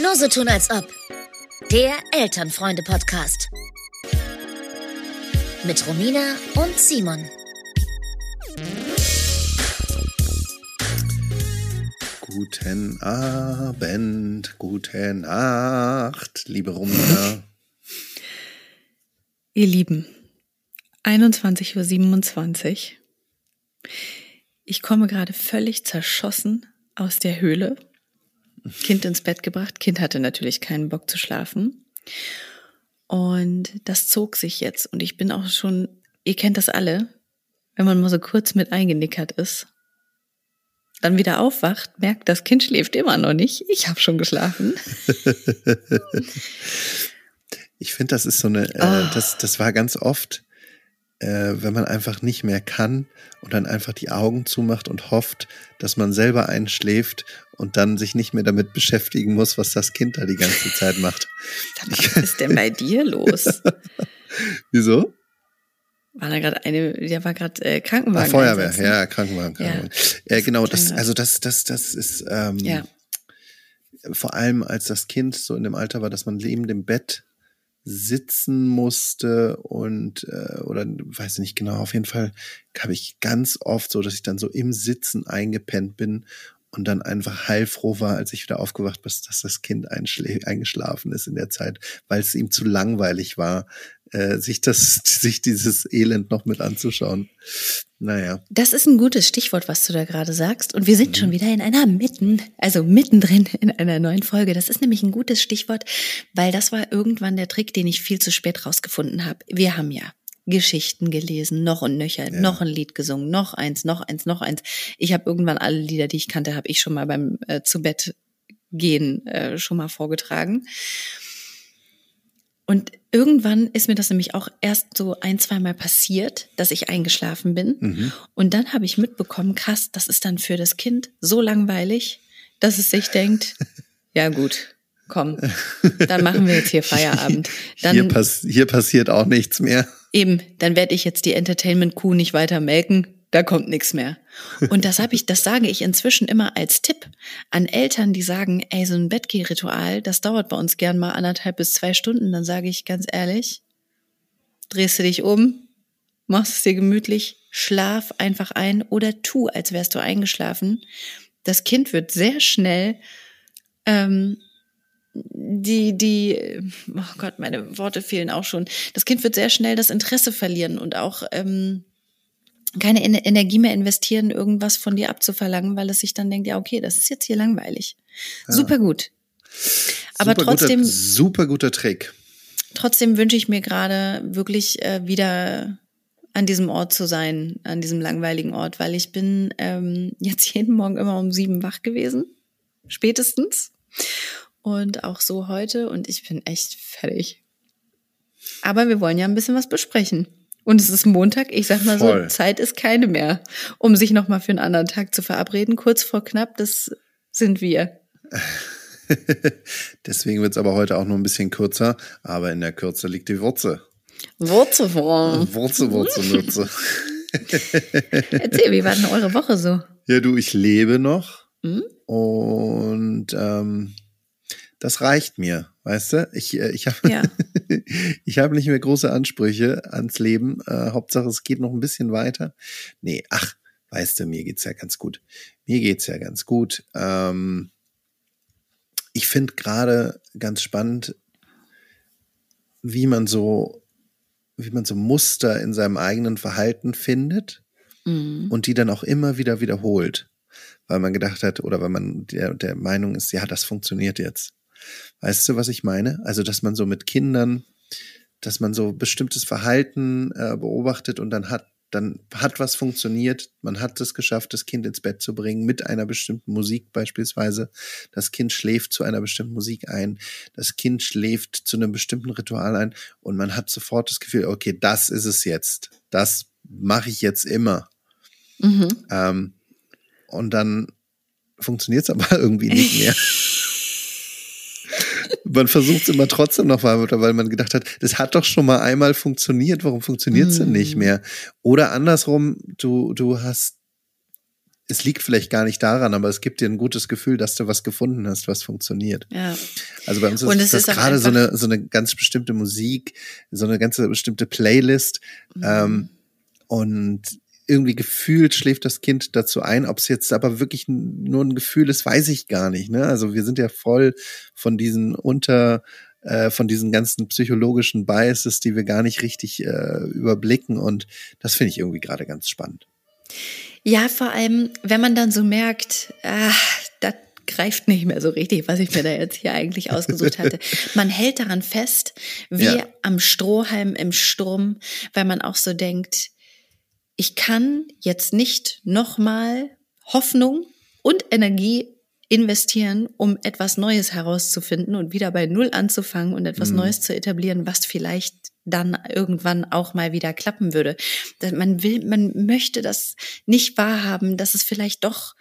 Nur so tun als ob. Der Elternfreunde-Podcast. Mit Romina und Simon. Guten Abend, gute Nacht, liebe Romina. Ihr Lieben, 21.27 Uhr. Ich komme gerade völlig zerschossen aus der Höhle. Kind ins Bett gebracht. Kind hatte natürlich keinen Bock zu schlafen. Und das zog sich jetzt. Und ich bin auch schon, ihr kennt das alle, wenn man mal so kurz mit eingenickert ist, dann wieder aufwacht, merkt, das Kind schläft immer noch nicht. Ich habe schon geschlafen. ich finde, das ist so eine, äh, oh. das, das war ganz oft äh, wenn man einfach nicht mehr kann und dann einfach die Augen zumacht und hofft, dass man selber einschläft und dann sich nicht mehr damit beschäftigen muss, was das Kind da die ganze Zeit macht. Was ist denn bei dir los? Wieso? War da gerade eine, der war gerade äh, Krankenwagen. Ach, Feuerwehr, einsetzen. ja, Krankenwagen. Krankenwagen. Ja, äh, genau, das, also das, das, das ist ähm, ja. vor allem als das Kind so in dem Alter war, dass man neben dem Bett sitzen musste und äh, oder weiß ich nicht genau, auf jeden Fall habe ich ganz oft so, dass ich dann so im Sitzen eingepennt bin und dann einfach heilfroh war, als ich wieder aufgewacht bin, dass das Kind eingeschlafen ist in der Zeit, weil es ihm zu langweilig war, äh, sich das, sich dieses Elend noch mit anzuschauen. Naja. Das ist ein gutes Stichwort, was du da gerade sagst. Und wir sind mhm. schon wieder in einer mitten, also mittendrin in einer neuen Folge. Das ist nämlich ein gutes Stichwort, weil das war irgendwann der Trick, den ich viel zu spät rausgefunden habe. Wir haben ja Geschichten gelesen, noch und nöcher, ja. noch ein Lied gesungen, noch eins, noch eins, noch eins. Ich habe irgendwann alle Lieder, die ich kannte, habe ich schon mal beim äh, zu Bett gehen äh, schon mal vorgetragen. Und irgendwann ist mir das nämlich auch erst so ein, zwei Mal passiert, dass ich eingeschlafen bin. Mhm. Und dann habe ich mitbekommen, krass, das ist dann für das Kind so langweilig, dass es sich denkt, ja gut, komm, dann machen wir jetzt hier Feierabend. Dann, hier, pass hier passiert auch nichts mehr. Eben, dann werde ich jetzt die Entertainment-Kuh nicht weiter melken, da kommt nichts mehr. Und das habe ich, das sage ich inzwischen immer als Tipp an Eltern, die sagen, ey, so ein Bettgehritual, das dauert bei uns gern mal anderthalb bis zwei Stunden. Dann sage ich ganz ehrlich, drehst du dich um, machst es dir gemütlich, schlaf einfach ein oder tu, als wärst du eingeschlafen. Das Kind wird sehr schnell ähm, die, die, oh Gott, meine Worte fehlen auch schon. Das Kind wird sehr schnell das Interesse verlieren und auch ähm, keine Energie mehr investieren, irgendwas von dir abzuverlangen, weil es sich dann denkt, ja, okay, das ist jetzt hier langweilig. Ja. Super gut. Aber super trotzdem. Guter, super guter Trick. Trotzdem wünsche ich mir gerade wirklich äh, wieder an diesem Ort zu sein, an diesem langweiligen Ort, weil ich bin ähm, jetzt jeden Morgen immer um sieben wach gewesen, spätestens. Und auch so heute und ich bin echt fertig. Aber wir wollen ja ein bisschen was besprechen. Und es ist Montag, ich sag mal Voll. so, Zeit ist keine mehr, um sich nochmal für einen anderen Tag zu verabreden. Kurz vor knapp, das sind wir. Deswegen wird es aber heute auch nur ein bisschen kürzer, aber in der Kürze liegt die Wurzel. Wurzel, Wurzel, Wurzel, Wurzel. Erzähl, wie war denn eure Woche so? Ja, du, ich lebe noch. Hm? Und ähm, das reicht mir, weißt du? Ich, äh, ich habe ja. ich hab nicht mehr große Ansprüche ans Leben. Äh, Hauptsache, es geht noch ein bisschen weiter. Nee, ach, weißt du, mir geht's ja ganz gut. Mir geht's ja ganz gut. Ähm, ich finde gerade ganz spannend, wie man so, wie man so Muster in seinem eigenen Verhalten findet mhm. und die dann auch immer wieder wiederholt, weil man gedacht hat oder weil man der, der Meinung ist, ja, das funktioniert jetzt. Weißt du, was ich meine? Also, dass man so mit Kindern, dass man so bestimmtes Verhalten äh, beobachtet und dann hat dann hat was funktioniert, man hat es geschafft, das Kind ins Bett zu bringen mit einer bestimmten Musik beispielsweise. Das Kind schläft zu einer bestimmten Musik ein, das Kind schläft zu einem bestimmten Ritual ein und man hat sofort das Gefühl, okay, das ist es jetzt, das mache ich jetzt immer. Mhm. Ähm, und dann funktioniert es aber irgendwie nicht mehr. man versucht es immer trotzdem noch weiter, weil man gedacht hat, das hat doch schon mal einmal funktioniert, warum funktioniert es mm. denn nicht mhm. mehr? Oder andersrum, du, du hast es liegt vielleicht gar nicht daran, aber es gibt dir ein gutes Gefühl, dass du was gefunden hast, was funktioniert. Ja. Also bei uns ist, ist das gerade so eine, so eine ganz bestimmte Musik, so eine ganze bestimmte Playlist. Mhm. Ähm, und irgendwie gefühlt schläft das Kind dazu ein. Ob es jetzt aber wirklich nur ein Gefühl ist, weiß ich gar nicht. Ne? Also wir sind ja voll von diesen unter äh, von diesen ganzen psychologischen Biases, die wir gar nicht richtig äh, überblicken. Und das finde ich irgendwie gerade ganz spannend. Ja, vor allem, wenn man dann so merkt, ah, das greift nicht mehr so richtig, was ich mir da jetzt hier eigentlich ausgesucht hatte. Man hält daran fest, wie ja. am Strohhalm im Sturm, weil man auch so denkt, ich kann jetzt nicht nochmal Hoffnung und Energie investieren, um etwas Neues herauszufinden und wieder bei Null anzufangen und etwas mhm. Neues zu etablieren, was vielleicht dann irgendwann auch mal wieder klappen würde. Man will, man möchte das nicht wahrhaben, dass es vielleicht doch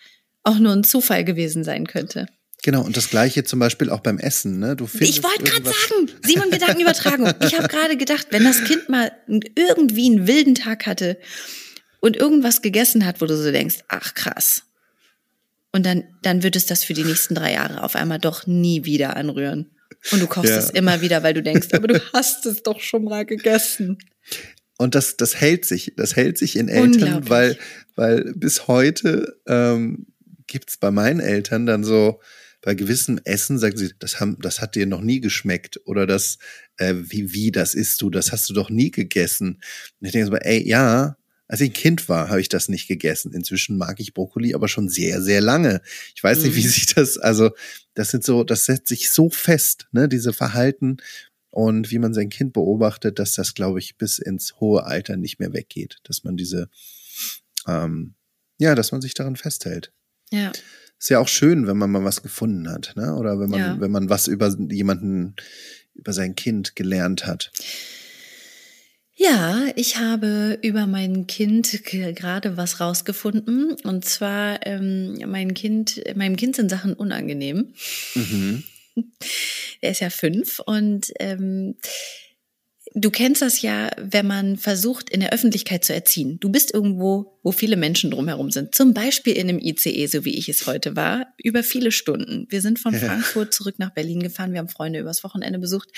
auch nur ein Zufall gewesen sein könnte. Genau, und das gleiche zum Beispiel auch beim Essen, ne? Du findest ich wollte gerade sagen, Simon Gedankenübertragung. Ich habe gerade gedacht, wenn das Kind mal irgendwie einen wilden Tag hatte und irgendwas gegessen hat, wo du so denkst, ach krass. Und dann, dann wird es das für die nächsten drei Jahre auf einmal doch nie wieder anrühren. Und du kochst ja. es immer wieder, weil du denkst, aber du hast es doch schon mal gegessen. Und das, das hält sich, das hält sich in Eltern, weil, weil bis heute ähm, gibt bei meinen Eltern dann so, bei gewissem Essen sagen sie, das, haben, das hat dir noch nie geschmeckt oder das, äh, wie, wie, das isst du, das hast du doch nie gegessen. Und ich denke so, ey, ja, als ich ein Kind war, habe ich das nicht gegessen. Inzwischen mag ich Brokkoli aber schon sehr, sehr lange. Ich weiß nicht, wie mhm. sich das, also das sind so, das setzt sich so fest, ne, diese Verhalten und wie man sein Kind beobachtet, dass das, glaube ich, bis ins hohe Alter nicht mehr weggeht, dass man diese, ähm, ja, dass man sich daran festhält. Ja. Ist ja auch schön, wenn man mal was gefunden hat, ne? Oder wenn man, ja. wenn man was über jemanden, über sein Kind gelernt hat. Ja, ich habe über mein Kind gerade was rausgefunden. Und zwar, ähm, mein Kind, meinem Kind sind Sachen unangenehm. Mhm. Er ist ja fünf und ähm, du kennst das ja, wenn man versucht, in der Öffentlichkeit zu erziehen. Du bist irgendwo, wo viele Menschen drumherum sind. Zum Beispiel in einem ICE, so wie ich es heute war, über viele Stunden. Wir sind von Frankfurt zurück nach Berlin gefahren. Wir haben Freunde übers Wochenende besucht.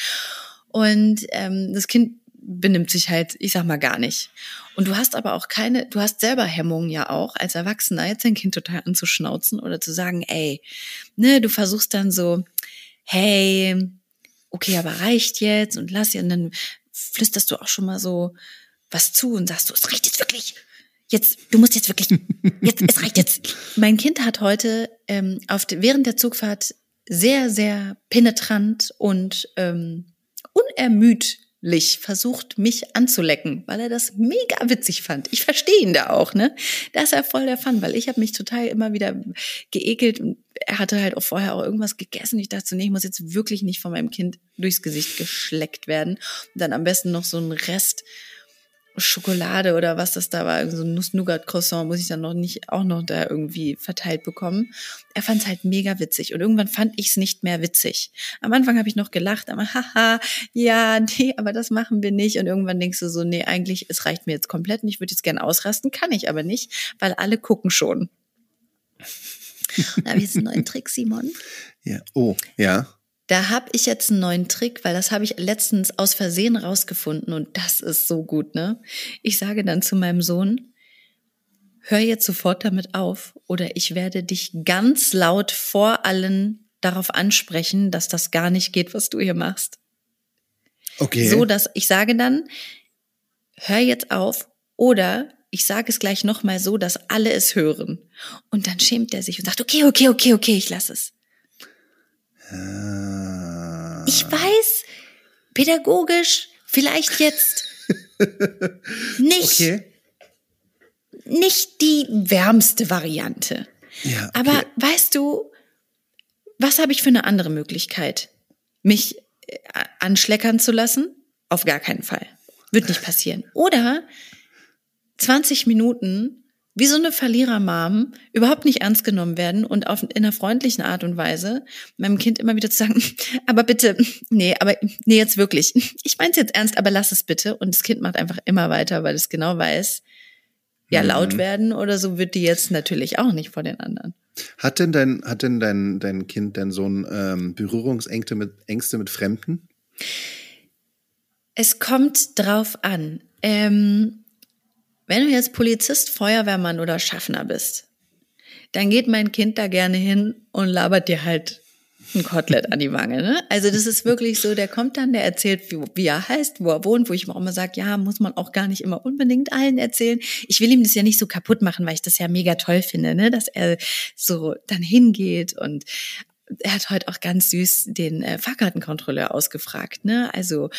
Und ähm, das Kind benimmt sich halt, ich sag mal, gar nicht. Und du hast aber auch keine, du hast selber Hemmungen ja auch, als Erwachsener jetzt dein Kind total anzuschnauzen oder zu sagen, ey, ne, du versuchst dann so, hey, okay, aber reicht jetzt und lass ja, und dann flüsterst du auch schon mal so was zu und sagst du, es reicht jetzt wirklich. Jetzt, du musst jetzt wirklich, jetzt, es reicht jetzt. Mein Kind hat heute ähm, auf während der Zugfahrt sehr, sehr penetrant und ähm, unermüd versucht, mich anzulecken, weil er das mega witzig fand. Ich verstehe ihn da auch, ne? Da ist er voll der Fun, weil ich habe mich total immer wieder geekelt und er hatte halt auch vorher auch irgendwas gegessen. Ich dachte nee, ich muss jetzt wirklich nicht von meinem Kind durchs Gesicht geschleckt werden. Und dann am besten noch so ein Rest Schokolade oder was das da war, so ein Nuss-Nougat-Croissant muss ich dann noch nicht auch noch da irgendwie verteilt bekommen. Er fand es halt mega witzig und irgendwann fand ich es nicht mehr witzig. Am Anfang habe ich noch gelacht, aber haha, ja, nee, aber das machen wir nicht. Und irgendwann denkst du so, nee, eigentlich, es reicht mir jetzt komplett und ich würde jetzt gern ausrasten, kann ich aber nicht, weil alle gucken schon. Da habe ich jetzt einen neuen Trick, Simon. Ja, oh, ja. Da habe ich jetzt einen neuen Trick, weil das habe ich letztens aus Versehen rausgefunden und das ist so gut, ne? Ich sage dann zu meinem Sohn, hör jetzt sofort damit auf oder ich werde dich ganz laut vor allen darauf ansprechen, dass das gar nicht geht, was du hier machst. Okay. So, dass ich sage dann, hör jetzt auf oder ich sage es gleich nochmal so, dass alle es hören. Und dann schämt er sich und sagt, okay, okay, okay, okay, ich lass es. Ah. Ich weiß, pädagogisch, vielleicht jetzt nicht, okay. nicht die wärmste Variante. Ja, okay. Aber weißt du, was habe ich für eine andere Möglichkeit? Mich äh, anschleckern zu lassen? Auf gar keinen Fall. Wird nicht passieren. Oder 20 Minuten wie so eine Verlierer-Mom überhaupt nicht ernst genommen werden und auf, in einer freundlichen Art und Weise meinem Kind immer wieder zu sagen, aber bitte, nee, aber nee, jetzt wirklich. Ich meine es jetzt ernst, aber lass es bitte. Und das Kind macht einfach immer weiter, weil es genau weiß, ja mhm. laut werden oder so, wird die jetzt natürlich auch nicht vor den anderen. Hat denn dein, hat denn dein, dein Kind, dein Sohn ähm, Berührungsängste mit, Ängste mit Fremden? Es kommt drauf an. Ähm, wenn du jetzt Polizist, Feuerwehrmann oder Schaffner bist, dann geht mein Kind da gerne hin und labert dir halt ein Kotelett an die Wange. Ne? Also das ist wirklich so, der kommt dann, der erzählt, wie, wie er heißt, wo er wohnt, wo ich auch immer sage, ja, muss man auch gar nicht immer unbedingt allen erzählen. Ich will ihm das ja nicht so kaputt machen, weil ich das ja mega toll finde, ne? dass er so dann hingeht und er hat heute auch ganz süß den äh, Fahrkartenkontrolleur ausgefragt. Ne? Also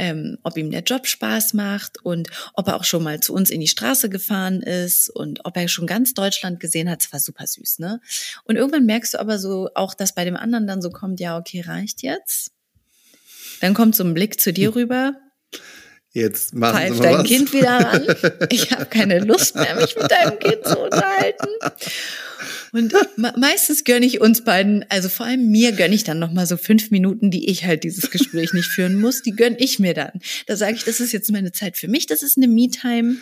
ähm, ob ihm der Job Spaß macht und ob er auch schon mal zu uns in die Straße gefahren ist und ob er schon ganz Deutschland gesehen hat. Es war super süß, ne? Und irgendwann merkst du aber so auch, dass bei dem anderen dann so kommt, ja, okay, reicht jetzt. Dann kommt so ein Blick zu dir rüber. Jetzt machen Pfeif Sie mal dein was. Kind wieder ran. Ich habe keine Lust mehr, mich mit deinem Kind zu unterhalten. Und meistens gönne ich uns beiden, also vor allem mir gönne ich dann nochmal so fünf Minuten, die ich halt dieses Gespräch nicht führen muss, die gönne ich mir dann. Da sage ich, das ist jetzt meine Zeit für mich, das ist eine Me-Time.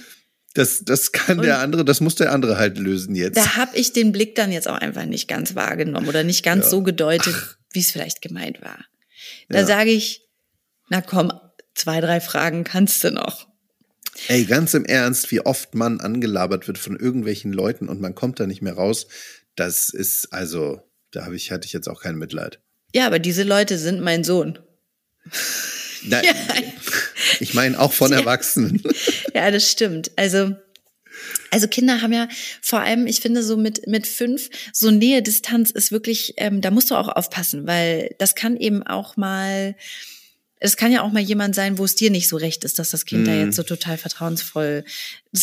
Das, das kann und der andere, das muss der andere halt lösen jetzt. Da habe ich den Blick dann jetzt auch einfach nicht ganz wahrgenommen oder nicht ganz ja. so gedeutet, wie es vielleicht gemeint war. Da ja. sage ich, na komm, zwei, drei Fragen kannst du noch. Ey, ganz im Ernst, wie oft man angelabert wird von irgendwelchen Leuten und man kommt da nicht mehr raus, das ist also, da habe ich, hatte ich jetzt auch kein Mitleid. Ja, aber diese Leute sind mein Sohn. Nein, ja. Ich meine auch von Erwachsenen. Ja, das stimmt. Also, also Kinder haben ja vor allem, ich finde so mit mit fünf so Nähe Distanz ist wirklich, ähm, da musst du auch aufpassen, weil das kann eben auch mal es kann ja auch mal jemand sein, wo es dir nicht so recht ist, dass das Kind mm. da jetzt so total vertrauensvoll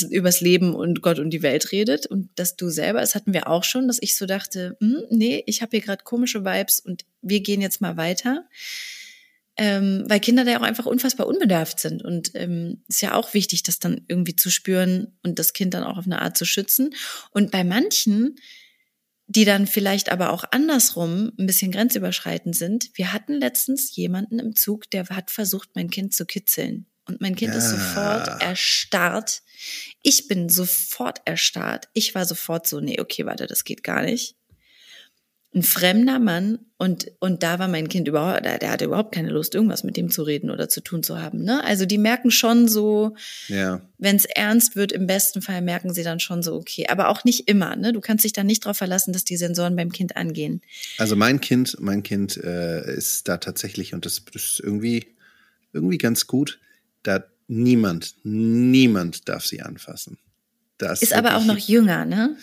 übers Leben und Gott und die Welt redet und dass du selber, das hatten wir auch schon, dass ich so dachte, hm, nee, ich habe hier gerade komische Vibes und wir gehen jetzt mal weiter. Ähm, weil Kinder da ja auch einfach unfassbar unbedarft sind und ähm, ist ja auch wichtig, das dann irgendwie zu spüren und das Kind dann auch auf eine Art zu schützen. Und bei manchen die dann vielleicht aber auch andersrum ein bisschen grenzüberschreitend sind. Wir hatten letztens jemanden im Zug, der hat versucht, mein Kind zu kitzeln. Und mein Kind ja. ist sofort erstarrt. Ich bin sofort erstarrt. Ich war sofort so, nee, okay, warte, das geht gar nicht ein fremder Mann und, und da war mein Kind überhaupt, der, der hatte überhaupt keine Lust, irgendwas mit dem zu reden oder zu tun zu haben. Ne? Also die merken schon so, ja. wenn es ernst wird, im besten Fall merken sie dann schon so, okay. Aber auch nicht immer. Ne? Du kannst dich da nicht darauf verlassen, dass die Sensoren beim Kind angehen. Also mein Kind, mein Kind äh, ist da tatsächlich, und das, das ist irgendwie, irgendwie ganz gut, da niemand, niemand darf sie anfassen. Das ist aber auch noch jünger, ne?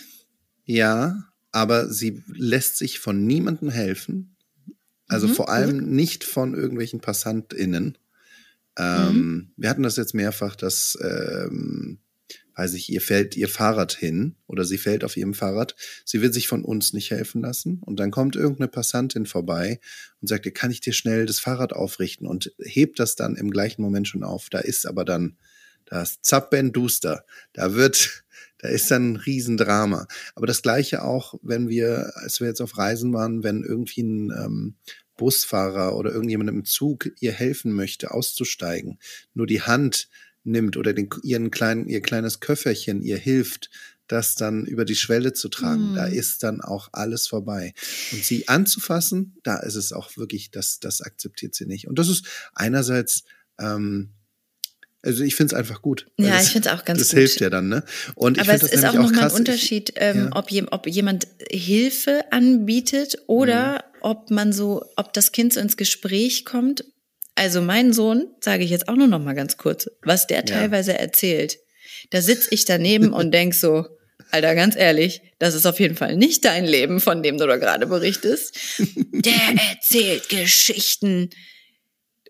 Ja, aber sie lässt sich von niemandem helfen. Also mhm, vor allem nicht von irgendwelchen PassantInnen. Ähm, mhm. Wir hatten das jetzt mehrfach, dass, ähm, weiß ich, ihr fällt ihr Fahrrad hin oder sie fällt auf ihrem Fahrrad. Sie will sich von uns nicht helfen lassen. Und dann kommt irgendeine Passantin vorbei und sagt, kann ich dir schnell das Fahrrad aufrichten und hebt das dann im gleichen Moment schon auf. Da ist aber dann das Zappenduster. Da wird da ist dann ein Riesendrama. Aber das Gleiche auch, wenn wir, als wir jetzt auf Reisen waren, wenn irgendwie ein ähm, Busfahrer oder irgendjemand im Zug ihr helfen möchte, auszusteigen, nur die Hand nimmt oder den, ihren kleinen, ihr kleines Köfferchen ihr hilft, das dann über die Schwelle zu tragen, mm. da ist dann auch alles vorbei. Und sie anzufassen, da ist es auch wirklich, das, das akzeptiert sie nicht. Und das ist einerseits ähm, also ich finde es einfach gut. Ja, das, ich finde es auch ganz das gut. Das hilft ja dann, ne? Und Aber es ist auch nochmal ein Unterschied, ähm, ja. ob, je, ob, jemand Hilfe anbietet oder mhm. ob man so, ob das Kind so ins Gespräch kommt. Also mein Sohn, sage ich jetzt auch nur noch mal ganz kurz, was der teilweise ja. erzählt. Da sitz ich daneben und denk so, Alter, ganz ehrlich, das ist auf jeden Fall nicht dein Leben, von dem du da gerade berichtest. Der erzählt Geschichten.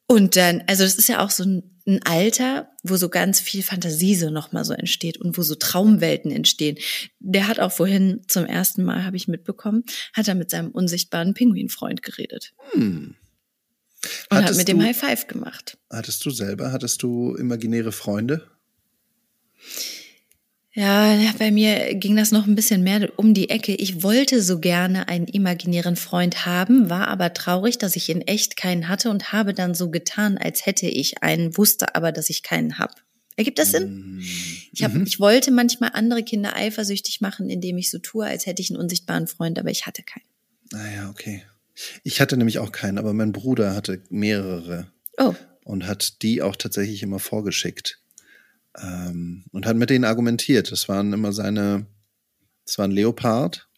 Und dann, also das ist ja auch so ein ein Alter, wo so ganz viel Fantasie so nochmal so entsteht und wo so Traumwelten entstehen. Der hat auch vorhin zum ersten Mal, habe ich mitbekommen, hat er mit seinem unsichtbaren Pinguinfreund geredet. Hm. Und hattest hat mit dem du, High Five gemacht. Hattest du selber, hattest du imaginäre Freunde? Ja, bei mir ging das noch ein bisschen mehr um die Ecke. Ich wollte so gerne einen imaginären Freund haben, war aber traurig, dass ich in echt keinen hatte und habe dann so getan, als hätte ich einen, wusste aber, dass ich keinen hab. Ergibt das Sinn? Mm, ich, hab, mhm. ich wollte manchmal andere Kinder eifersüchtig machen, indem ich so tue, als hätte ich einen unsichtbaren Freund, aber ich hatte keinen. Ah ja, okay. Ich hatte nämlich auch keinen, aber mein Bruder hatte mehrere. Oh. Und hat die auch tatsächlich immer vorgeschickt. Ähm, und hat mit denen argumentiert. Das waren immer seine, das war ein Leopard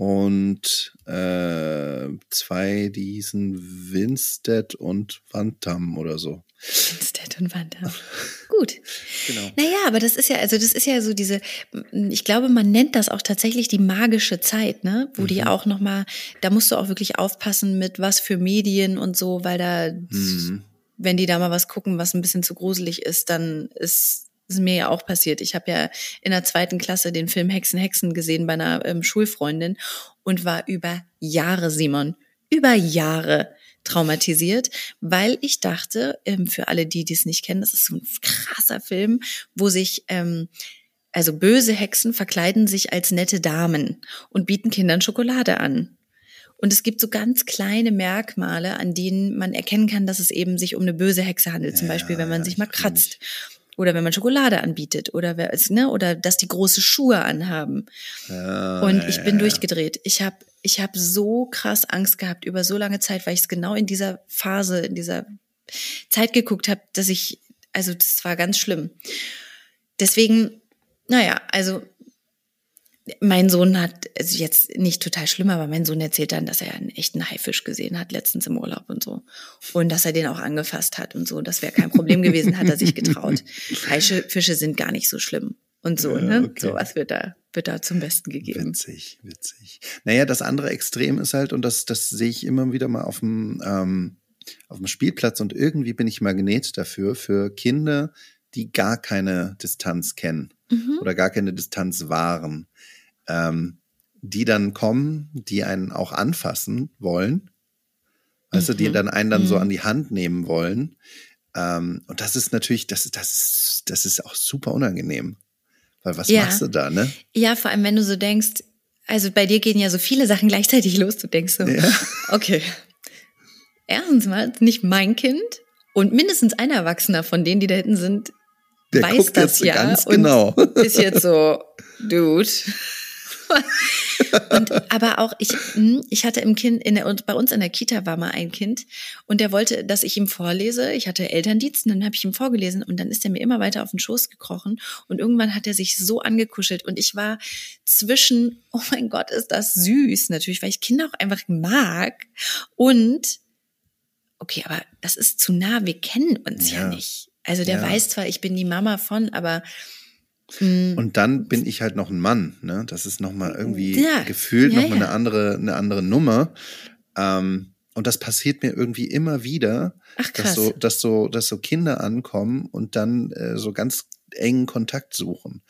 und äh, zwei diesen Winstead und Wantam oder so. Winstead und Wantam. Gut. Genau. Naja, aber das ist ja, also das ist ja so diese, ich glaube, man nennt das auch tatsächlich die magische Zeit, ne? Wo mhm. die auch nochmal, da musst du auch wirklich aufpassen mit was für Medien und so, weil da, mhm. Wenn die da mal was gucken, was ein bisschen zu gruselig ist, dann ist ist mir ja auch passiert. Ich habe ja in der zweiten Klasse den Film Hexen, Hexen gesehen bei einer ähm, Schulfreundin und war über Jahre, Simon, über Jahre traumatisiert, weil ich dachte, ähm, für alle, die dies nicht kennen, das ist so ein krasser Film, wo sich ähm, also böse Hexen verkleiden sich als nette Damen und bieten Kindern Schokolade an. Und es gibt so ganz kleine Merkmale, an denen man erkennen kann, dass es eben sich um eine böse Hexe handelt. Zum Beispiel, wenn man sich mal kratzt oder wenn man Schokolade anbietet oder wer, ne, oder dass die große Schuhe anhaben. Ja, und ich bin ja, durchgedreht. Ich habe ich hab so krass Angst gehabt über so lange Zeit, weil ich es genau in dieser Phase, in dieser Zeit geguckt habe, dass ich, also das war ganz schlimm. Deswegen, naja, also mein Sohn hat, also jetzt nicht total schlimm, aber mein Sohn erzählt dann, dass er einen echten Haifisch gesehen hat letztens im Urlaub und so. Und dass er den auch angefasst hat und so. Das wäre kein Problem gewesen, hat er sich getraut. Haifische sind gar nicht so schlimm. Und so, ja, ne? Okay. So was wird da, wird da zum Besten gegeben. Witzig, witzig. Naja, das andere Extrem ist halt, und das, das sehe ich immer wieder mal auf dem, ähm, auf dem Spielplatz und irgendwie bin ich Magnet dafür, für Kinder, die gar keine Distanz kennen mhm. oder gar keine Distanz wahren ähm, die dann kommen, die einen auch anfassen wollen, also mhm. die dann einen dann mhm. so an die Hand nehmen wollen. Ähm, und das ist natürlich, das, das ist, das ist auch super unangenehm. Weil was ja. machst du da, ne? Ja, vor allem, wenn du so denkst, also bei dir gehen ja so viele Sachen gleichzeitig los, du denkst so, ja. okay. Erstens mal, nicht mein Kind und mindestens ein Erwachsener von denen, die da hinten sind, Der weiß das ja. Ganz genau. ist jetzt so, Dude. Und, aber auch ich, hm, ich hatte im Kind, in der, und bei uns in der Kita war mal ein Kind und der wollte, dass ich ihm vorlese. Ich hatte Elterndienst und dann habe ich ihm vorgelesen und dann ist er mir immer weiter auf den Schoß gekrochen und irgendwann hat er sich so angekuschelt und ich war zwischen, oh mein Gott, ist das süß, natürlich, weil ich Kinder auch einfach mag und okay, aber das ist zu nah, wir kennen uns ja, ja nicht. Also der ja. weiß zwar, ich bin die Mama von, aber Mhm. Und dann bin ich halt noch ein Mann. Ne? Das ist nochmal irgendwie ja. gefühlt ja, nochmal ja. eine andere, eine andere Nummer. Ähm, und das passiert mir irgendwie immer wieder, Ach, dass so, dass so, dass so Kinder ankommen und dann äh, so ganz engen Kontakt suchen.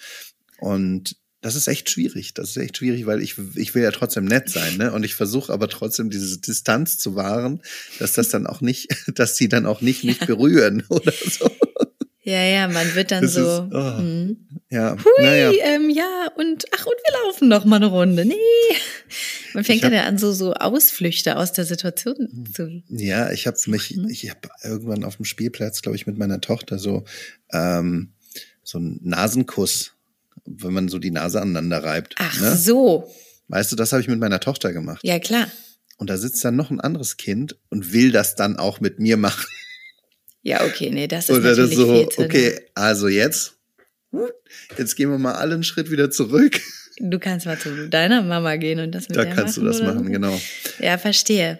Und das ist echt schwierig. Das ist echt schwierig, weil ich, ich will ja trotzdem nett sein, ne? Und ich versuche aber trotzdem diese Distanz zu wahren, dass das dann auch nicht, dass sie dann auch nicht mich berühren oder so. Ja, ja, man wird dann das so. Ist, oh, hm. Ja, Hui, naja. ähm, ja, und ach, und wir laufen noch mal eine Runde. Nee. Man fängt hab, dann ja an, so, so Ausflüchte aus der Situation zu. Ja, ich habe mich, ich habe irgendwann auf dem Spielplatz, glaube ich, mit meiner Tochter so, ähm, so einen Nasenkuss, wenn man so die Nase aneinander reibt. Ach ne? so. Weißt du, das habe ich mit meiner Tochter gemacht. Ja, klar. Und da sitzt dann noch ein anderes Kind und will das dann auch mit mir machen. Ja, okay, nee, das ist Oder natürlich das so, viel zu okay, also jetzt, jetzt gehen wir mal alle einen Schritt wieder zurück. Du kannst mal zu deiner Mama gehen und das mit Da kannst machen, du das machen, genau. Ja, verstehe.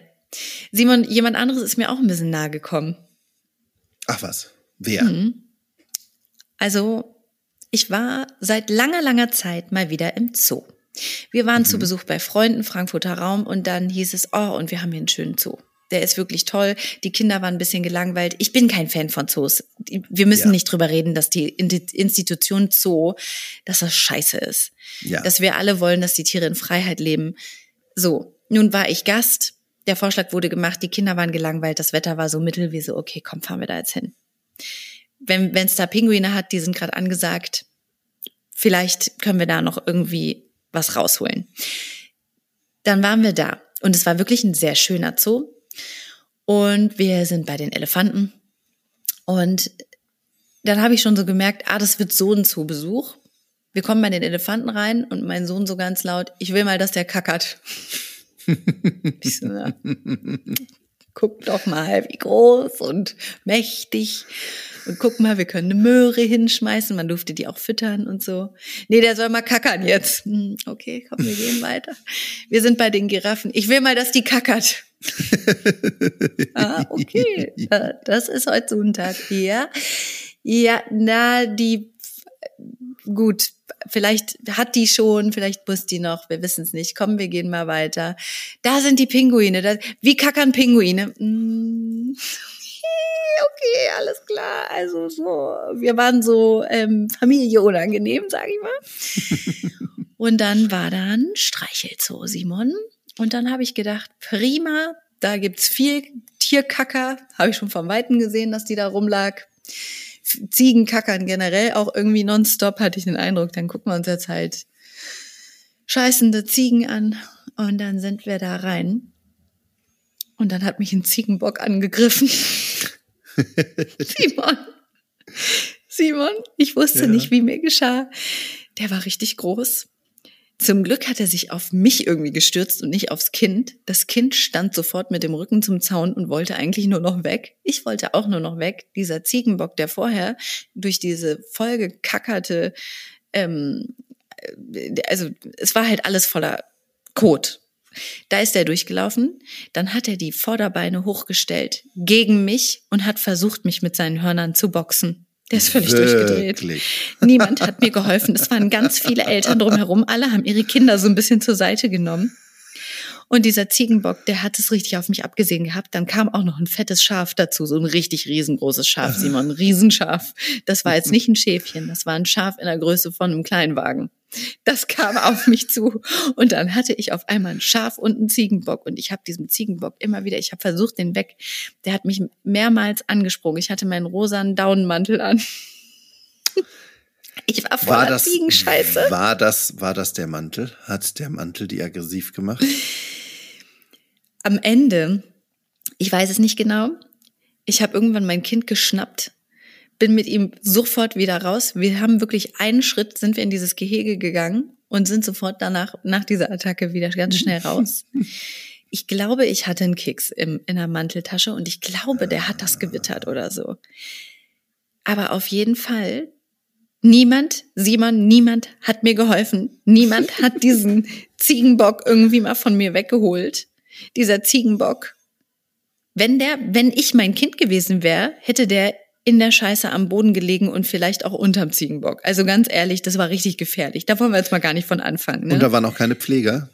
Simon, jemand anderes ist mir auch ein bisschen nahe gekommen. Ach was, wer? Mhm. Also, ich war seit langer, langer Zeit mal wieder im Zoo. Wir waren mhm. zu Besuch bei Freunden, Frankfurter Raum, und dann hieß es, oh, und wir haben hier einen schönen Zoo der ist wirklich toll. Die Kinder waren ein bisschen gelangweilt. Ich bin kein Fan von Zoos. Wir müssen ja. nicht drüber reden, dass die Institution Zoo, dass das scheiße ist. Ja. Dass wir alle wollen, dass die Tiere in Freiheit leben. So, nun war ich Gast. Der Vorschlag wurde gemacht, die Kinder waren gelangweilt, das Wetter war so mittel, wie so, okay, komm, fahren wir da jetzt hin. Wenn es da Pinguine hat, die sind gerade angesagt, vielleicht können wir da noch irgendwie was rausholen. Dann waren wir da. Und es war wirklich ein sehr schöner Zoo. Und wir sind bei den Elefanten. Und dann habe ich schon so gemerkt, ah, das wird so ein Zoobesuch. Wir kommen bei den Elefanten rein und mein Sohn so ganz laut, ich will mal, dass der kackert. ich so, na, guck doch mal, wie groß und mächtig. Und guck mal, wir können eine Möhre hinschmeißen. Man durfte die auch füttern und so. Nee, der soll mal kackern jetzt. Hm, okay, komm, wir gehen weiter. Wir sind bei den Giraffen. Ich will mal, dass die kackert. Ah, okay. Das ist heute Sonntag. Ja. Ja, na, die, gut, vielleicht hat die schon, vielleicht muss die noch, wir wissen es nicht. Komm, wir gehen mal weiter. Da sind die Pinguine. Da, wie kackern Pinguine? Hm, okay, alles klar. Also so, wir waren so ähm, Familie unangenehm, sag ich mal. Und dann war dann Streichelzoo, Simon. Und dann habe ich gedacht, prima, da gibt's viel Tierkacker. Habe ich schon vom Weiten gesehen, dass die da rumlag. Ziegenkackern generell auch irgendwie nonstop, hatte ich den Eindruck. Dann gucken wir uns jetzt halt scheißende Ziegen an. Und dann sind wir da rein. Und dann hat mich ein Ziegenbock angegriffen. Simon. Simon, ich wusste ja. nicht, wie mir geschah. Der war richtig groß. Zum Glück hat er sich auf mich irgendwie gestürzt und nicht aufs Kind. Das Kind stand sofort mit dem Rücken zum Zaun und wollte eigentlich nur noch weg. Ich wollte auch nur noch weg. Dieser Ziegenbock, der vorher durch diese vollgekackerte, ähm, äh, also es war halt alles voller Kot. Da ist er durchgelaufen, dann hat er die Vorderbeine hochgestellt gegen mich und hat versucht, mich mit seinen Hörnern zu boxen. Der ist völlig Wirklich? durchgedreht. Niemand hat mir geholfen. Es waren ganz viele Eltern drumherum. Alle haben ihre Kinder so ein bisschen zur Seite genommen. Und dieser Ziegenbock, der hat es richtig auf mich abgesehen gehabt. Dann kam auch noch ein fettes Schaf dazu, so ein richtig riesengroßes Schaf, Simon, ein Riesenschaf. Das war jetzt nicht ein Schäfchen, das war ein Schaf in der Größe von einem Kleinwagen. Das kam auf mich zu und dann hatte ich auf einmal ein Schaf und einen Ziegenbock und ich habe diesen Ziegenbock immer wieder, ich habe versucht, den weg. Der hat mich mehrmals angesprungen. Ich hatte meinen rosanen Daunenmantel an. Ich war voller war das, Ziegenscheiße. War das, war das der Mantel? Hat der Mantel die aggressiv gemacht? Am Ende, ich weiß es nicht genau, ich habe irgendwann mein Kind geschnappt bin mit ihm sofort wieder raus. Wir haben wirklich einen Schritt, sind wir in dieses Gehege gegangen und sind sofort danach, nach dieser Attacke wieder ganz schnell raus. Ich glaube, ich hatte einen Keks im, in der Manteltasche und ich glaube, der hat das gewittert oder so. Aber auf jeden Fall, niemand, Simon, niemand hat mir geholfen. Niemand hat diesen Ziegenbock irgendwie mal von mir weggeholt. Dieser Ziegenbock. Wenn der, wenn ich mein Kind gewesen wäre, hätte der in der Scheiße am Boden gelegen und vielleicht auch unterm Ziegenbock. Also ganz ehrlich, das war richtig gefährlich. Da wollen wir jetzt mal gar nicht von anfangen. Ne? Und da waren auch keine Pfleger.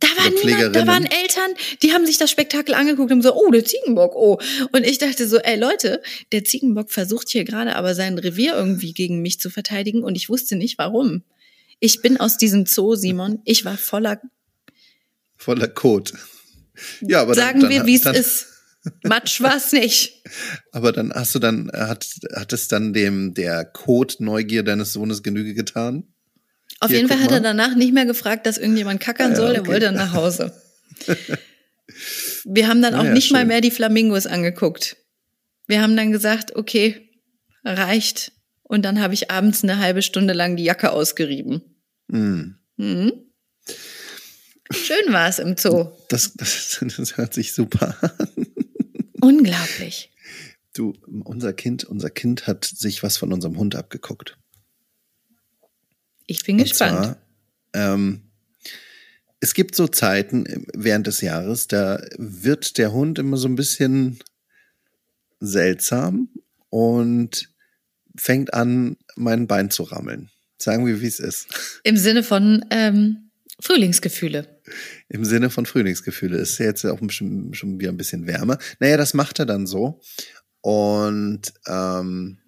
Da waren, niemand, da waren Eltern, die haben sich das Spektakel angeguckt und so, oh, der Ziegenbock, oh. Und ich dachte so, ey Leute, der Ziegenbock versucht hier gerade aber sein Revier irgendwie gegen mich zu verteidigen und ich wusste nicht warum. Ich bin aus diesem Zoo, Simon, ich war voller voller Kot. Ja, aber sagen dann, dann, wir, wie es ist. Matsch war es nicht. Aber dann hast du dann, hat, hat es dann dem, der Code Neugier deines Sohnes Genüge getan? Auf Hier, jeden Fall hat er danach nicht mehr gefragt, dass irgendjemand kackern ja, soll, okay. er wollte dann nach Hause. Wir haben dann auch ja, nicht schön. mal mehr die Flamingos angeguckt. Wir haben dann gesagt, okay, reicht. Und dann habe ich abends eine halbe Stunde lang die Jacke ausgerieben. Mm. Mhm. Schön war es im Zoo. Das, das, das hört sich super an. Unglaublich. Du, unser Kind, unser Kind hat sich was von unserem Hund abgeguckt. Ich bin Und gespannt. Zwar, ähm, es gibt so Zeiten während des Jahres, da wird der Hund immer so ein bisschen seltsam und fängt an, mein Bein zu rammeln. Sagen wir, wie es ist. Im Sinne von ähm, Frühlingsgefühle. Im Sinne von Frühlingsgefühle. Ist ja jetzt auch schon, schon wieder ein bisschen wärmer. Naja, das macht er dann so. Und ähm,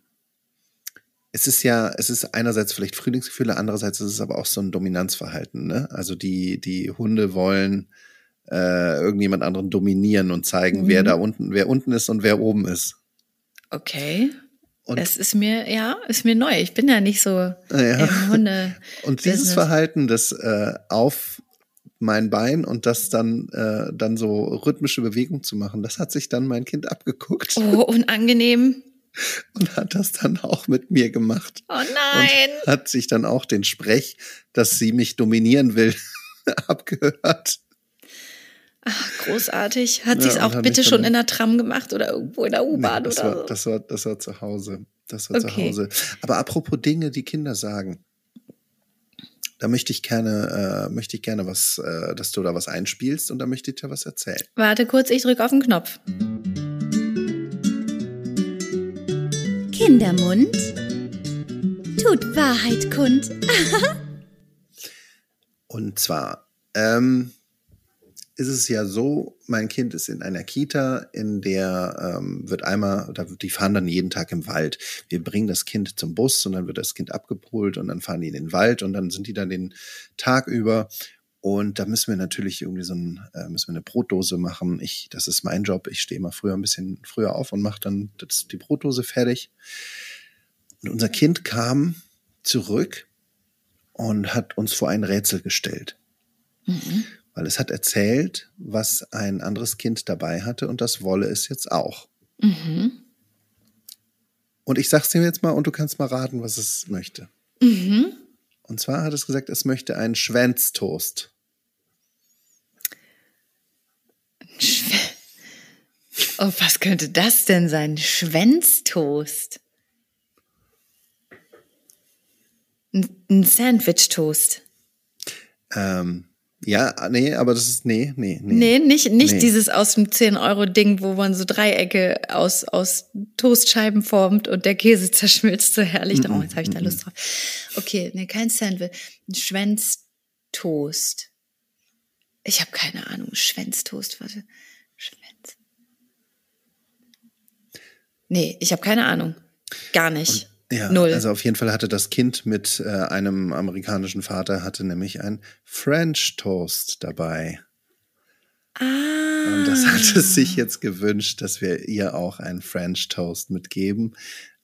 es ist ja, es ist einerseits vielleicht Frühlingsgefühle, andererseits ist es aber auch so ein Dominanzverhalten. Ne? Also die, die Hunde wollen äh, irgendjemand anderen dominieren und zeigen, mhm. wer da unten, wer unten ist und wer oben ist. Okay. Und das ist mir, ja, ist mir neu. Ich bin ja nicht so ja. im Hunde. Und dieses Verhalten, das äh, auf mein Bein und das dann, äh, dann so rhythmische Bewegung zu machen, das hat sich dann mein Kind abgeguckt. Oh, unangenehm. und hat das dann auch mit mir gemacht. Oh nein. Und hat sich dann auch den Sprech, dass sie mich dominieren will, abgehört. Ach, großartig. Hat ja, sie es auch bitte schon in der Tram gemacht oder irgendwo in der U-Bahn nee, oder war, so? Das war, das war zu Hause. Das war okay. zu Hause. Aber apropos Dinge, die Kinder sagen. Da möchte ich gerne, äh, möchte ich gerne was, äh, dass du da was einspielst und da möchte ich dir was erzählen. Warte kurz, ich drücke auf den Knopf. Kindermund tut Wahrheit kund. und zwar, ähm, ist es ja so, mein Kind ist in einer Kita, in der ähm, wird einmal, da, die fahren dann jeden Tag im Wald. Wir bringen das Kind zum Bus und dann wird das Kind abgeholt und dann fahren die in den Wald und dann sind die dann den Tag über. Und da müssen wir natürlich irgendwie so ein, äh, müssen wir eine Brotdose machen. Ich, das ist mein Job. Ich stehe mal früher ein bisschen früher auf und mache dann das, die Brotdose fertig. Und unser Kind kam zurück und hat uns vor ein Rätsel gestellt. Mhm weil es hat erzählt, was ein anderes Kind dabei hatte und das wolle es jetzt auch. Mhm. Und ich sag's dir jetzt mal und du kannst mal raten, was es möchte. Mhm. Und zwar hat es gesagt, es möchte einen Schwänztoast. Schw oh, was könnte das denn sein? Schwänztoast. Ein Sandwich-Toast. Ähm, ja, nee, aber das ist, nee, nee, nee. Nee, nicht, nicht nee. dieses aus dem 10-Euro-Ding, wo man so Dreiecke aus, aus Toastscheiben formt und der Käse zerschmilzt so herrlich. Mm -mm, oh, jetzt habe ich da Lust drauf. Okay, nee, kein Sandwich. Ein Schwänztoast. Ich habe keine Ahnung. Schwänztoast, warte. Schwänz. Nee, ich habe keine Ahnung. Gar nicht. Und ja, Null. also auf jeden Fall hatte das Kind mit äh, einem amerikanischen Vater, hatte nämlich ein French Toast dabei. Ah. Und das hat es sich jetzt gewünscht, dass wir ihr auch einen French Toast mitgeben.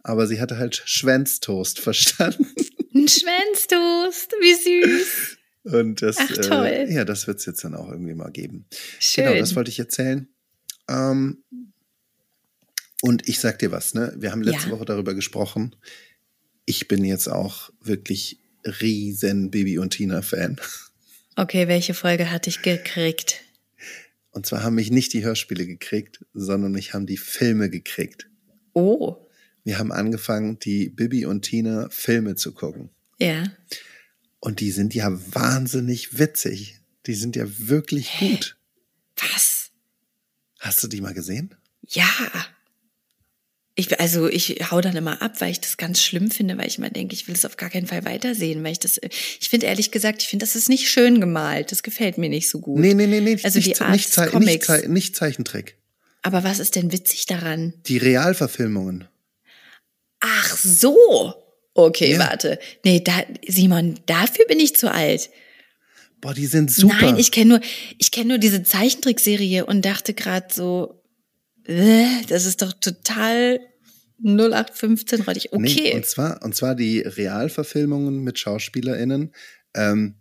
Aber sie hatte halt Schwänztoast verstanden. Ein Schwänztoast, wie süß. Und das, Ach, toll. Äh, ja, das wird es jetzt dann auch irgendwie mal geben. Schön. Genau, das wollte ich erzählen. Ähm, und ich sag dir was, ne? Wir haben letzte ja. Woche darüber gesprochen. Ich bin jetzt auch wirklich riesen Bibi und Tina Fan. Okay, welche Folge hatte ich gekriegt? Und zwar haben mich nicht die Hörspiele gekriegt, sondern mich haben die Filme gekriegt. Oh. Wir haben angefangen, die Bibi und Tina Filme zu gucken. Ja. Und die sind ja wahnsinnig witzig. Die sind ja wirklich Hä? gut. Was? Hast du die mal gesehen? Ja. Ich, also ich hau dann immer ab, weil ich das ganz schlimm finde, weil ich immer denke, ich will es auf gar keinen Fall weitersehen, weil ich das, ich finde ehrlich gesagt, ich finde, das ist nicht schön gemalt. Das gefällt mir nicht so gut. Nee, nee, nee, nee. Also nicht, die Art nicht, Ze Comics. Nicht, Ze nicht Zeichentrick. Aber was ist denn witzig daran? Die Realverfilmungen. Ach so. Okay, ja. warte. Nee, da, Simon, dafür bin ich zu alt. Boah, die sind super. Nein, ich kenne nur, ich kenne nur diese Zeichentrickserie und dachte gerade so, das ist doch total 0815 räudig. Okay. Nee, und zwar, und zwar die Realverfilmungen mit SchauspielerInnen ähm,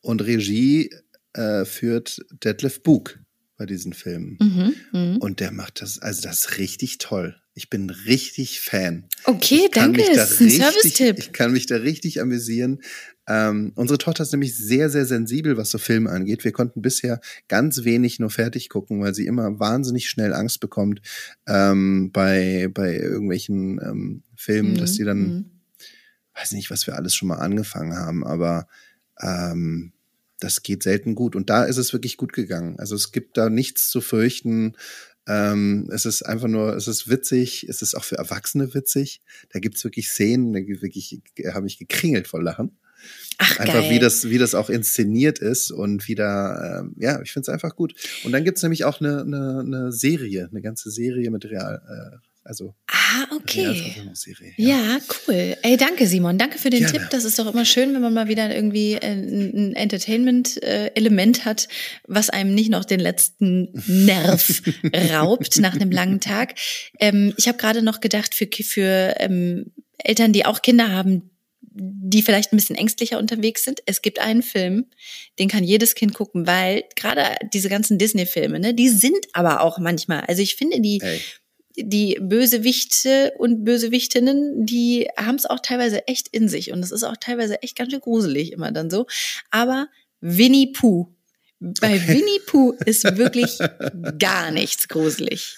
und Regie äh, führt Detlef Bug bei diesen Filmen. Mhm, mh. Und der macht das, also das ist richtig toll. Ich bin richtig Fan. Okay, danke. Das ist ein Service-Tipp. Ich kann mich da richtig amüsieren. Ähm, unsere Tochter ist nämlich sehr, sehr sensibel, was so Filme angeht. Wir konnten bisher ganz wenig nur fertig gucken, weil sie immer wahnsinnig schnell Angst bekommt ähm, bei, bei irgendwelchen ähm, Filmen, mhm. dass sie dann, mhm. weiß nicht, was wir alles schon mal angefangen haben, aber ähm, das geht selten gut. Und da ist es wirklich gut gegangen. Also es gibt da nichts zu fürchten. Ähm, es ist einfach nur, es ist witzig, es ist auch für Erwachsene witzig. Da gibt's wirklich Szenen, da wirklich, habe ich gekringelt vor Lachen. Ach, einfach geil. wie das, wie das auch inszeniert ist und wie da, ähm, ja, ich finde es einfach gut. Und dann gibt's nämlich auch eine, eine, eine Serie, eine ganze Serie mit Real, äh, also Ah, okay. Ja. ja. cool. Ey, danke Simon, danke für den Gerne. Tipp. Das ist doch immer schön, wenn man mal wieder irgendwie ein Entertainment-Element hat, was einem nicht noch den letzten Nerv raubt nach einem langen Tag. Ähm, ich habe gerade noch gedacht, für, für ähm, Eltern, die auch Kinder haben, die vielleicht ein bisschen ängstlicher unterwegs sind. Es gibt einen Film, den kann jedes Kind gucken, weil gerade diese ganzen Disney-Filme, ne, die sind aber auch manchmal, also ich finde die, Ey die Bösewichte und Bösewichtinnen, die haben es auch teilweise echt in sich und es ist auch teilweise echt ganz schön gruselig immer dann so. Aber Winnie Pooh, bei okay. Winnie Pooh ist wirklich gar nichts gruselig.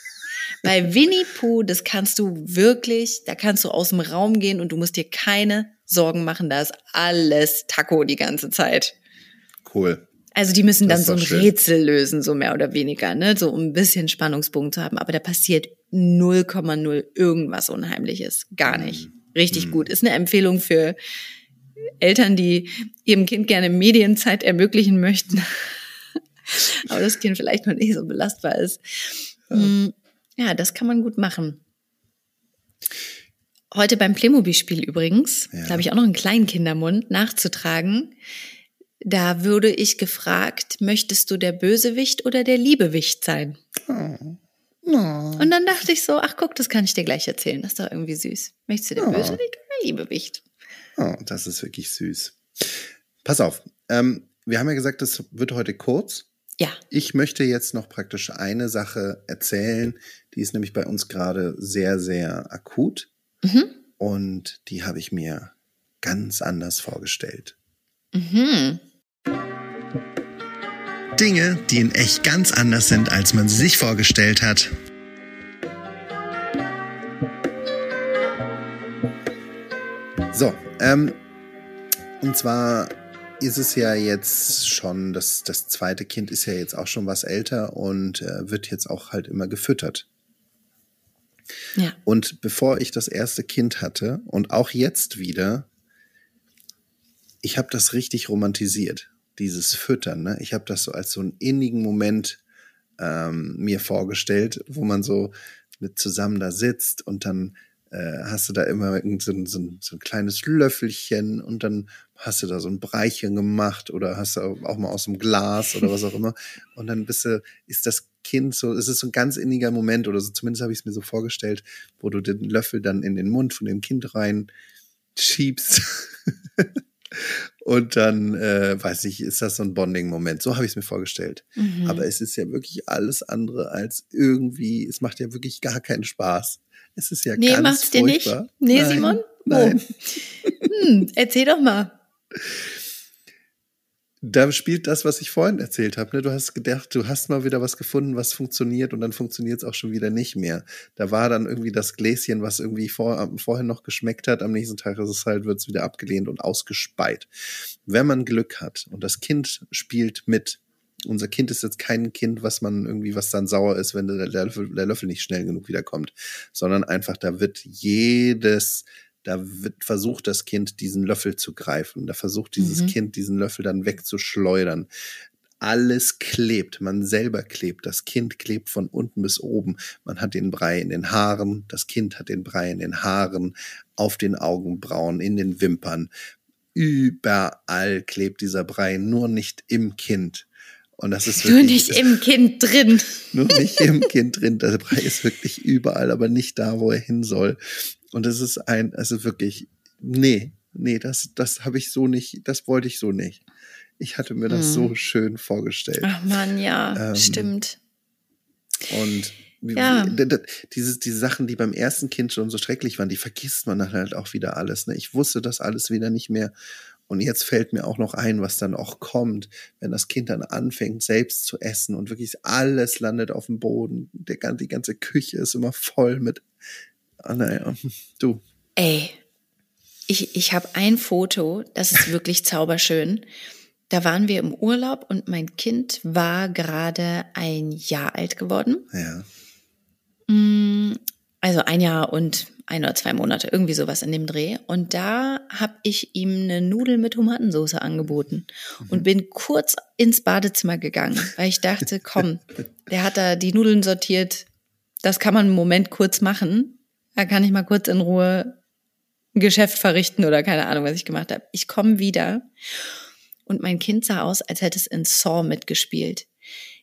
Bei Winnie Pooh, das kannst du wirklich, da kannst du aus dem Raum gehen und du musst dir keine Sorgen machen, da ist alles Taco die ganze Zeit. Cool. Also die müssen dann so ein schön. Rätsel lösen, so mehr oder weniger, ne? So um ein bisschen Spannungspunkt zu haben. Aber da passiert 0,0 irgendwas Unheimliches. Gar nicht. Richtig mhm. gut. Ist eine Empfehlung für Eltern, die ihrem Kind gerne Medienzeit ermöglichen möchten. Aber das Kind vielleicht noch nicht so belastbar ist. Ja, hm, ja das kann man gut machen. Heute beim Playmobil-Spiel übrigens, ja. da habe ich auch noch einen kleinen Kindermund nachzutragen. Da würde ich gefragt, möchtest du der Bösewicht oder der Liebewicht sein? Oh. No. Und dann dachte ich so, ach guck, das kann ich dir gleich erzählen. Das ist doch irgendwie süß. Möchtest du der oh. Bösewicht oder der Liebewicht? Oh, das ist wirklich süß. Pass auf, ähm, wir haben ja gesagt, das wird heute kurz. Ja. Ich möchte jetzt noch praktisch eine Sache erzählen, die ist nämlich bei uns gerade sehr, sehr akut. Mhm. Und die habe ich mir ganz anders vorgestellt. Mhm. Dinge, die in echt ganz anders sind, als man sie sich vorgestellt hat. So, ähm, und zwar ist es ja jetzt schon, das, das zweite Kind ist ja jetzt auch schon was älter und äh, wird jetzt auch halt immer gefüttert. Ja. Und bevor ich das erste Kind hatte und auch jetzt wieder, ich habe das richtig romantisiert dieses Füttern. Ne? Ich habe das so als so einen innigen Moment ähm, mir vorgestellt, wo man so mit zusammen da sitzt und dann äh, hast du da immer so, so, so ein kleines Löffelchen und dann hast du da so ein Breichen gemacht oder hast du auch mal aus dem Glas oder was auch immer. Und dann bist du, ist das Kind so, es ist so ein ganz inniger Moment oder so, zumindest habe ich es mir so vorgestellt, wo du den Löffel dann in den Mund von dem Kind rein schiebst. Und dann, äh, weiß ich, ist das so ein Bonding-Moment. So habe ich es mir vorgestellt. Mhm. Aber es ist ja wirklich alles andere als irgendwie, es macht ja wirklich gar keinen Spaß. Es ist ja nee, ganz macht's furchtbar. dir nicht? Nee, nein, Simon? Nein. Oh. hm, erzähl doch mal da spielt das, was ich vorhin erzählt habe. Ne? Du hast gedacht, du hast mal wieder was gefunden, was funktioniert und dann funktioniert es auch schon wieder nicht mehr. Da war dann irgendwie das Gläschen, was irgendwie vor, vorher noch geschmeckt hat. Am nächsten Tag ist es halt, wird es wieder abgelehnt und ausgespeit. Wenn man Glück hat und das Kind spielt mit, unser Kind ist jetzt kein Kind, was man irgendwie, was dann sauer ist, wenn der, der, Löffel, der Löffel nicht schnell genug wiederkommt, sondern einfach, da wird jedes da wird versucht das Kind diesen Löffel zu greifen. Da versucht dieses mhm. Kind diesen Löffel dann wegzuschleudern. Alles klebt, man selber klebt, das Kind klebt von unten bis oben. Man hat den Brei in den Haaren, das Kind hat den Brei in den Haaren, auf den Augenbrauen, in den Wimpern. Überall klebt dieser Brei, nur nicht im Kind. Und das ist wirklich, nur nicht im Kind drin. Nur nicht im Kind drin. Der Brei ist wirklich überall, aber nicht da, wo er hin soll. Und es ist ein, also wirklich, nee, nee, das, das habe ich so nicht, das wollte ich so nicht. Ich hatte mir das hm. so schön vorgestellt. Ach man, ja, ähm, stimmt. Und ja. diese, diese Sachen, die beim ersten Kind schon so schrecklich waren, die vergisst man dann halt auch wieder alles. Ne? Ich wusste das alles wieder nicht mehr. Und jetzt fällt mir auch noch ein, was dann auch kommt, wenn das Kind dann anfängt, selbst zu essen und wirklich alles landet auf dem Boden. Der, die ganze Küche ist immer voll mit Ah, naja, du. Ey, ich, ich habe ein Foto, das ist wirklich zauberschön. Da waren wir im Urlaub und mein Kind war gerade ein Jahr alt geworden. Ja. Mm, also ein Jahr und ein oder zwei Monate, irgendwie sowas in dem Dreh. Und da habe ich ihm eine Nudel mit Tomatensauce angeboten mhm. und bin kurz ins Badezimmer gegangen, weil ich dachte, komm, der hat da die Nudeln sortiert. Das kann man einen Moment kurz machen. Da kann ich mal kurz in Ruhe ein Geschäft verrichten oder keine Ahnung, was ich gemacht habe. Ich komme wieder und mein Kind sah aus, als hätte es in Saw mitgespielt.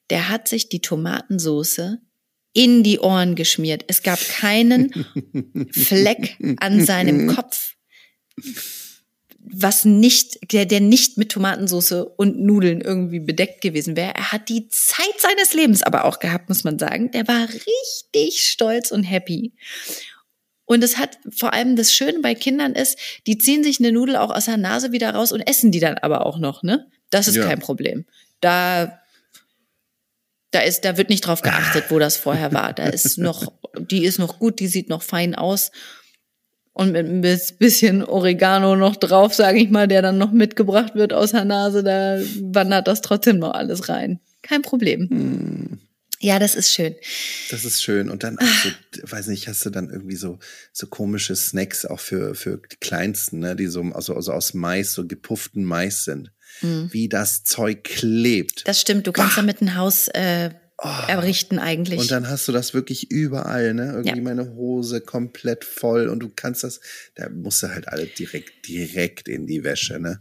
Der hat sich die Tomatensoße in die Ohren geschmiert. Es gab keinen Fleck an seinem Kopf. was nicht, der, der nicht mit Tomatensauce und Nudeln irgendwie bedeckt gewesen wäre. Er hat die Zeit seines Lebens aber auch gehabt, muss man sagen. Der war richtig stolz und happy. Und es hat vor allem das Schöne bei Kindern ist, die ziehen sich eine Nudel auch aus der Nase wieder raus und essen die dann aber auch noch, ne? Das ist ja. kein Problem. Da, da ist, da wird nicht drauf geachtet, wo das vorher war. Da ist noch, die ist noch gut, die sieht noch fein aus und mit ein bisschen Oregano noch drauf, sage ich mal, der dann noch mitgebracht wird aus der Nase, da wandert das trotzdem noch alles rein. Kein Problem. Hm. Ja, das ist schön. Das ist schön. Und dann, also, weiß nicht, hast du dann irgendwie so, so komische Snacks auch für, für die Kleinsten, ne, die so also, also aus Mais, so gepufften Mais sind. Mhm. Wie das Zeug klebt. Das stimmt, du kannst bah. damit ein Haus äh, oh. errichten eigentlich. Und dann hast du das wirklich überall, ne? Irgendwie ja. meine Hose komplett voll und du kannst das, da musst du halt alle direkt, direkt in die Wäsche, ne?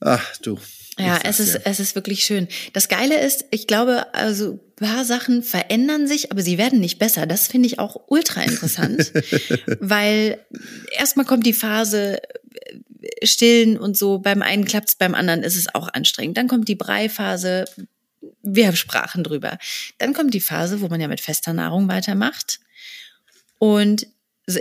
Ach, du. Ja, es ist, ja. es ist wirklich schön. Das Geile ist, ich glaube, also ein paar Sachen verändern sich, aber sie werden nicht besser. Das finde ich auch ultra interessant, weil erstmal kommt die Phase stillen und so. Beim einen klappt's, beim anderen ist es auch anstrengend. Dann kommt die Breiphase, wir sprachen drüber. Dann kommt die Phase, wo man ja mit fester Nahrung weitermacht. Und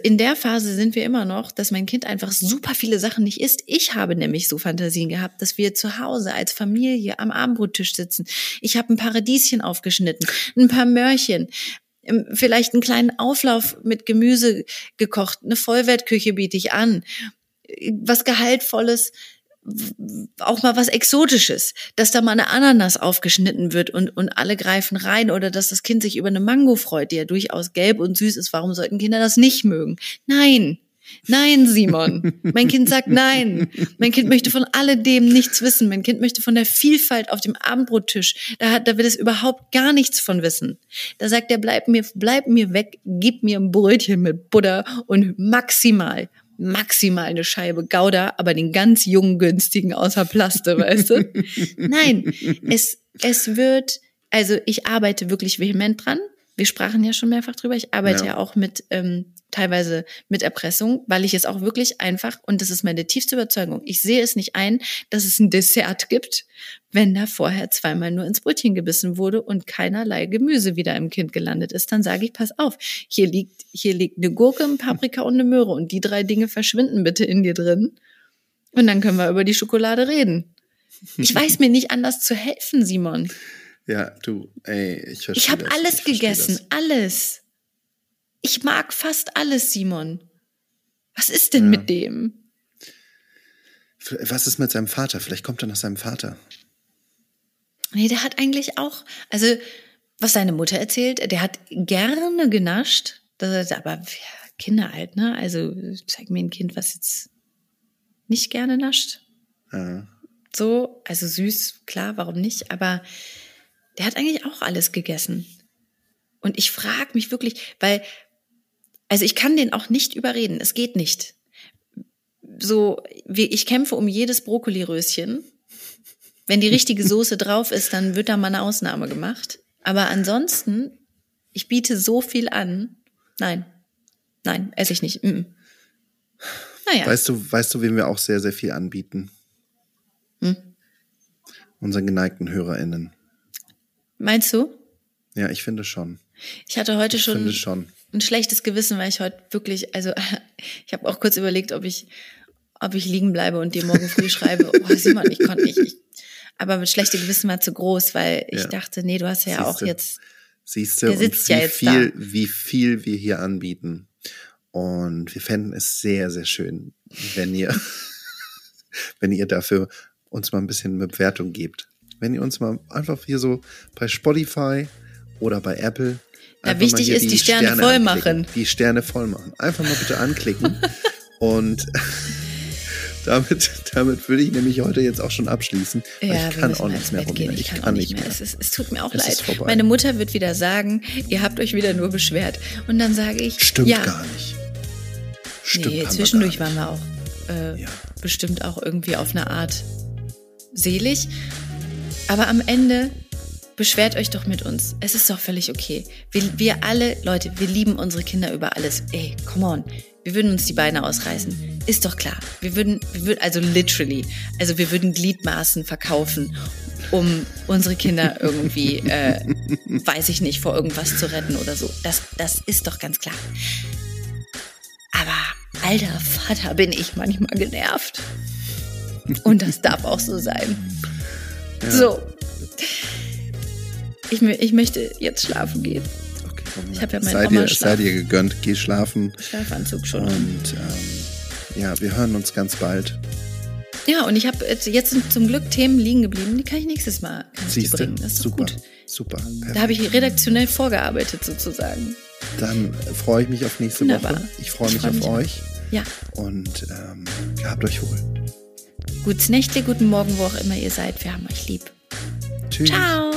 in der Phase sind wir immer noch, dass mein Kind einfach super viele Sachen nicht isst. Ich habe nämlich so Fantasien gehabt, dass wir zu Hause als Familie am Abendbrottisch sitzen. Ich habe ein Paradieschen aufgeschnitten, ein paar Möhrchen, ähm, vielleicht einen kleinen Auflauf mit Gemüse gekocht, eine Vollwertküche biete ich an, was Gehaltvolles auch mal was Exotisches, dass da mal eine Ananas aufgeschnitten wird und, und alle greifen rein oder dass das Kind sich über eine Mango freut, die ja durchaus gelb und süß ist. Warum sollten Kinder das nicht mögen? Nein. Nein, Simon. Mein Kind sagt nein. Mein Kind möchte von alledem nichts wissen. Mein Kind möchte von der Vielfalt auf dem Abendbrottisch. Da hat, da will es überhaupt gar nichts von wissen. Da sagt er, bleib mir, bleib mir weg, gib mir ein Brötchen mit Butter und maximal maximal eine Scheibe Gouda, aber den ganz jungen, günstigen außer Plaste, weißt du? Nein, es, es wird, also ich arbeite wirklich vehement dran. Wir sprachen ja schon mehrfach drüber. Ich arbeite ja, ja auch mit ähm, teilweise mit Erpressung, weil ich es auch wirklich einfach, und das ist meine tiefste Überzeugung, ich sehe es nicht ein, dass es ein Dessert gibt, wenn da vorher zweimal nur ins Brötchen gebissen wurde und keinerlei Gemüse wieder im Kind gelandet ist, dann sage ich, pass auf, hier liegt, hier liegt eine Gurke, ein Paprika und eine Möhre und die drei Dinge verschwinden bitte in dir drin. Und dann können wir über die Schokolade reden. Ich weiß mir nicht anders zu helfen, Simon. Ja, du, ey, ich verstehe Ich habe alles ich gegessen, das. alles. Ich mag fast alles, Simon. Was ist denn ja. mit dem? Was ist mit seinem Vater? Vielleicht kommt er nach seinem Vater. Nee, der hat eigentlich auch, also was seine Mutter erzählt, der hat gerne genascht. Das ist aber ja, Kinder halt, ne? Also zeig mir ein Kind, was jetzt nicht gerne nascht. Ja. So, also süß, klar, warum nicht? Aber der hat eigentlich auch alles gegessen. Und ich frage mich wirklich, weil also ich kann den auch nicht überreden. Es geht nicht. So, wie, ich kämpfe um jedes Brokkoliröschen. Wenn die richtige Soße drauf ist, dann wird da mal eine Ausnahme gemacht. Aber ansonsten, ich biete so viel an. Nein, nein, esse ich nicht. Mm. Naja. Weißt du, weißt du, wem wir auch sehr, sehr viel anbieten? Hm? Unseren geneigten HörerInnen. Meinst du? Ja, ich finde schon. Ich hatte heute ich schon, schon, ein schlechtes Gewissen, weil ich heute wirklich, also ich habe auch kurz überlegt, ob ich, ob ich liegen bleibe und dir morgen früh schreibe, oh Simon, ich konnte nicht. Ich, aber mit schlechtem Gewissen war zu groß, weil ich ja. dachte, nee, du hast ja Siehste. auch jetzt. Siehst du, wie, ja jetzt viel, da. wie viel wir hier anbieten. Und wir fänden es sehr, sehr schön, wenn ihr, wenn ihr dafür uns mal ein bisschen eine Bewertung gebt. Wenn ihr uns mal einfach hier so bei Spotify oder bei Apple ja, wichtig ist, die, die Sterne, Sterne voll machen. Die Sterne voll machen. Einfach mal bitte anklicken. und damit, damit würde ich nämlich heute jetzt auch schon abschließen. Ja, ich kann auch nichts mehr rumgehen. Ich, ich kann, kann nicht mehr. mehr. Es, ist, es, tut mir auch es leid. Meine Mutter wird wieder sagen, ihr habt euch wieder nur beschwert. Und dann sage ich, stimmt ja. gar nicht. Stimmt nee, zwischendurch wir waren wir auch äh, ja. bestimmt auch irgendwie auf eine Art selig. Aber am Ende beschwert euch doch mit uns. Es ist doch völlig okay. Wir, wir alle, Leute, wir lieben unsere Kinder über alles. Ey, come on. wir würden uns die Beine ausreißen. Ist doch klar. Wir würden, wir würden, also literally, also wir würden Gliedmaßen verkaufen, um unsere Kinder irgendwie, äh, weiß ich nicht, vor irgendwas zu retten oder so. Das, das ist doch ganz klar. Aber alter Vater, bin ich manchmal genervt. Und das darf auch so sein. Ja. So. Ich, ich möchte jetzt schlafen gehen. Okay, komm, ich habe ja meinen sei dir, sei dir gegönnt, geh schlafen. Schlafanzug schon. Und ähm, ja, wir hören uns ganz bald. Ja, und ich habe jetzt sind zum Glück Themen liegen geblieben, die kann ich nächstes Mal Siehste, bringen. Das ist super, gut. Super. Perfekt. Da habe ich redaktionell vorgearbeitet sozusagen. Dann freue ich mich auf nächste Wunderbar. Woche. Ich freue mich freu auf mich euch. Ja. Und ähm, habt euch wohl. Gutes Nächte, guten Morgen, wo auch immer ihr seid. Wir haben euch lieb. Tschüss. Ciao.